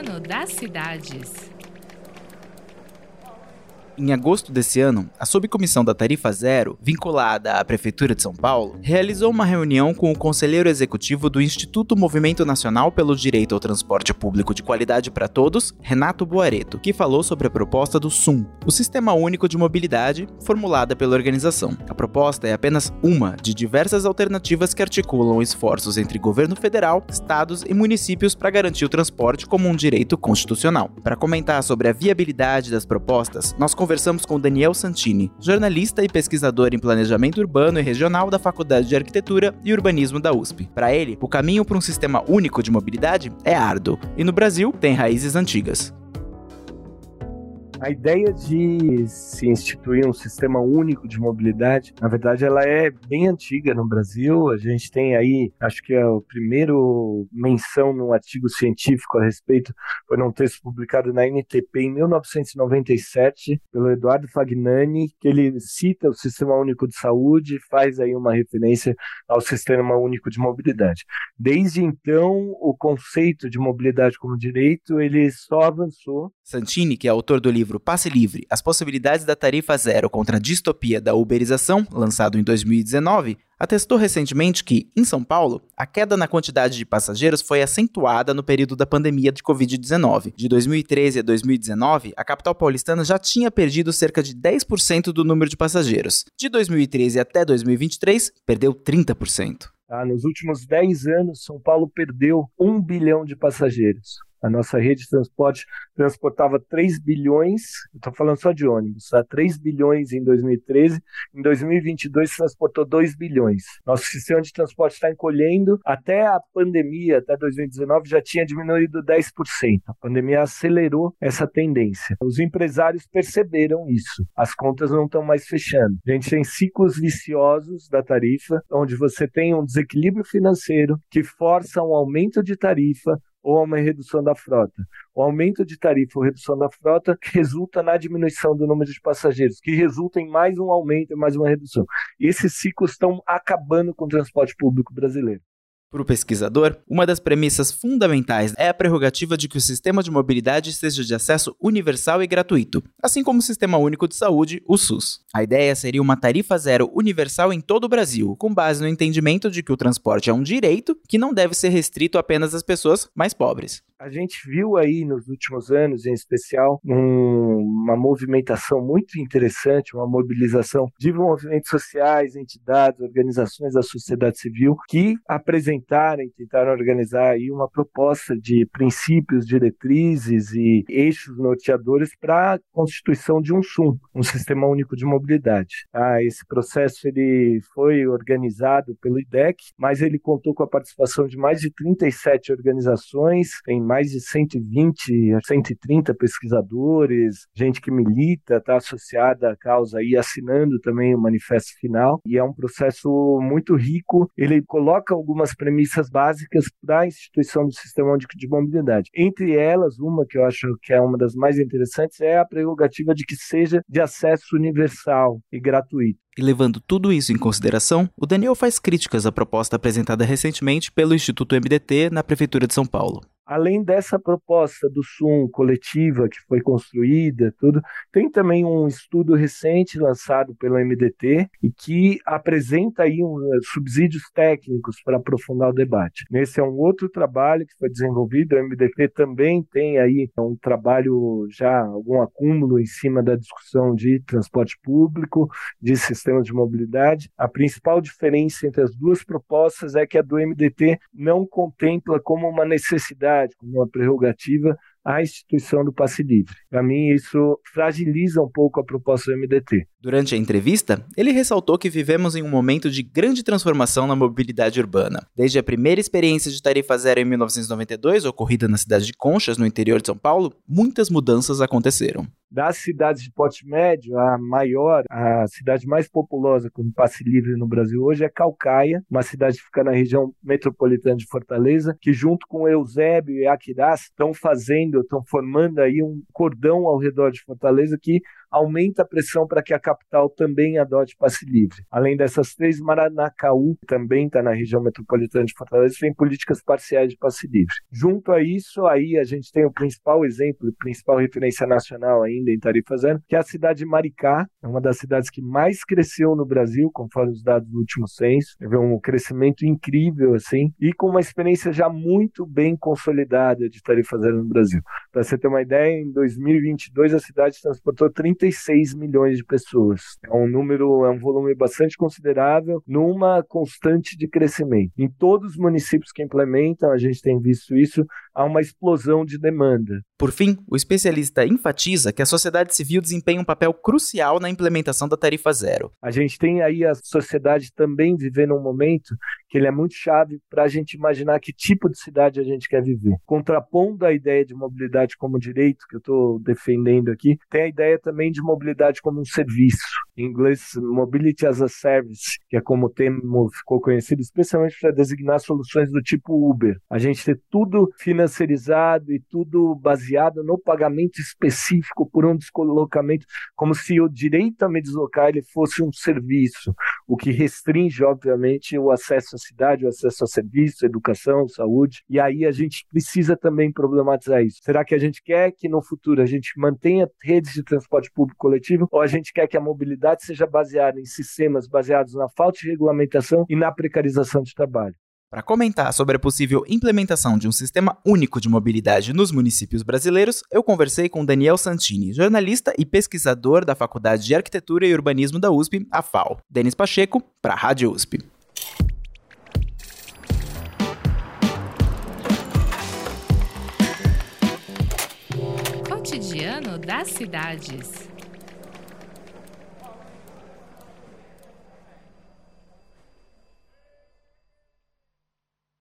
Urbano das Cidades. Em agosto desse ano, a subcomissão da Tarifa Zero, vinculada à Prefeitura de São Paulo, realizou uma reunião com o conselheiro executivo do Instituto Movimento Nacional pelo Direito ao Transporte Público de Qualidade para Todos, Renato Boareto, que falou sobre a proposta do SUM, o Sistema Único de Mobilidade, formulada pela organização. A proposta é apenas uma de diversas alternativas que articulam esforços entre governo federal, estados e municípios para garantir o transporte como um direito constitucional. Para comentar sobre a viabilidade das propostas, nós com Daniel Santini, jornalista e pesquisador em planejamento urbano e regional da Faculdade de Arquitetura e Urbanismo da USP. Para ele, o caminho para um sistema único de mobilidade é árduo e no Brasil tem raízes antigas. A ideia de se instituir um sistema único de mobilidade, na verdade, ela é bem antiga no Brasil. A gente tem aí, acho que é o primeiro menção num artigo científico a respeito, foi num texto publicado na NTP em 1997 pelo Eduardo Fagnani, que ele cita o Sistema Único de Saúde e faz aí uma referência ao Sistema Único de Mobilidade. Desde então, o conceito de mobilidade como direito, ele só avançou. Santini, que é autor do livro livro Passe Livre: As Possibilidades da Tarifa Zero contra a Distopia da Uberização, lançado em 2019, atestou recentemente que, em São Paulo, a queda na quantidade de passageiros foi acentuada no período da pandemia de Covid-19. De 2013 a 2019, a capital paulistana já tinha perdido cerca de 10% do número de passageiros. De 2013 até 2023, perdeu 30%. Ah, nos últimos 10 anos, São Paulo perdeu 1 bilhão de passageiros. A nossa rede de transporte transportava 3 bilhões, estou falando só de ônibus, tá? 3 bilhões em 2013, em 2022 transportou 2 bilhões. Nosso sistema de transporte está encolhendo, até a pandemia, até 2019, já tinha diminuído 10%. A pandemia acelerou essa tendência. Os empresários perceberam isso, as contas não estão mais fechando. A gente tem ciclos viciosos da tarifa, onde você tem um desequilíbrio financeiro que força um aumento de tarifa, ou uma redução da frota. O aumento de tarifa ou redução da frota resulta na diminuição do número de passageiros, que resulta em mais um aumento e mais uma redução. E esses ciclos estão acabando com o transporte público brasileiro. Para o pesquisador, uma das premissas fundamentais é a prerrogativa de que o sistema de mobilidade seja de acesso universal e gratuito, assim como o Sistema Único de Saúde, o SUS. A ideia seria uma tarifa zero universal em todo o Brasil, com base no entendimento de que o transporte é um direito que não deve ser restrito apenas às pessoas mais pobres. A gente viu aí nos últimos anos, em especial, um, uma movimentação muito interessante, uma mobilização de movimentos sociais, entidades, organizações da sociedade civil que apresentaram e tentaram organizar aí uma proposta de princípios, diretrizes e eixos norteadores para a constituição de um SUM, um Sistema Único de Mobilidade. Ah, esse processo ele foi organizado pelo IDEC, mas ele contou com a participação de mais de 37 organizações em mais de 120 a 130 pesquisadores, gente que milita, está associada à causa e assinando também o manifesto final. E é um processo muito rico. Ele coloca algumas premissas básicas para a instituição do Sistema Único de Mobilidade. Entre elas, uma que eu acho que é uma das mais interessantes é a prerrogativa de que seja de acesso universal e gratuito. E levando tudo isso em consideração, o Daniel faz críticas à proposta apresentada recentemente pelo Instituto MDT na Prefeitura de São Paulo. Além dessa proposta do SUM coletiva que foi construída, tudo, tem também um estudo recente lançado pelo MDT e que apresenta aí um, eh, subsídios técnicos para aprofundar o debate. Esse é um outro trabalho que foi desenvolvido, o MDT também tem aí um trabalho já algum acúmulo em cima da discussão de transporte público, de sistemas de mobilidade. A principal diferença entre as duas propostas é que a do MDT não contempla como uma necessidade como uma prerrogativa a instituição do passe livre. Para mim, isso fragiliza um pouco a proposta do MDT. Durante a entrevista, ele ressaltou que vivemos em um momento de grande transformação na mobilidade urbana. Desde a primeira experiência de tarifa zero em 1992, ocorrida na cidade de Conchas, no interior de São Paulo, muitas mudanças aconteceram das cidades de porte médio, a maior, a cidade mais populosa com passe livre no Brasil hoje é Calcaia, uma cidade que fica na região metropolitana de Fortaleza, que junto com Eusébio e Aquirás estão fazendo, estão formando aí um cordão ao redor de Fortaleza que aumenta a pressão para que a capital também adote passe livre. Além dessas três, Maranacaú também está na região metropolitana de Fortaleza, tem políticas parciais de passe livre. Junto a isso, aí a gente tem o principal exemplo, principal referência nacional ainda em tarifa zero, que é a cidade de Maricá, é uma das cidades que mais cresceu no Brasil, conforme os dados do último censo. Teve um crescimento incrível, assim, e com uma experiência já muito bem consolidada de tarifa zero no Brasil. Para você ter uma ideia, em 2022 a cidade transportou 36 milhões de pessoas. É um número, é um volume bastante considerável, numa constante de crescimento. Em todos os municípios que implementam, a gente tem visto isso, há uma explosão de demanda. Por fim, o especialista enfatiza que a sociedade civil desempenha um papel crucial na implementação da tarifa zero. A gente tem aí a sociedade também vivendo um momento que ele é muito chave para a gente imaginar que tipo de cidade a gente quer viver. Contrapondo a ideia de mobilidade como direito, que eu estou defendendo aqui, tem a ideia também de mobilidade como um serviço. Em inglês, Mobility as a Service, que é como o termo ficou conhecido, especialmente para designar soluções do tipo Uber. A gente ter tudo financiarizado e tudo baseado no pagamento específico por um deslocamento, como se o direito a me deslocar ele fosse um serviço, o que restringe, obviamente, o acesso à cidade, o acesso a serviços, educação, saúde. E aí a gente precisa também problematizar isso. Será que a gente quer que no futuro a gente mantenha redes de transporte público coletivo ou a gente quer que a mobilidade seja baseada em sistemas baseados na falta de regulamentação e na precarização de trabalho? Para comentar sobre a possível implementação de um sistema único de mobilidade nos municípios brasileiros, eu conversei com Daniel Santini, jornalista e pesquisador da Faculdade de Arquitetura e Urbanismo da USP, a FAO. Denis Pacheco, para a Rádio USP. Cotidiano das cidades.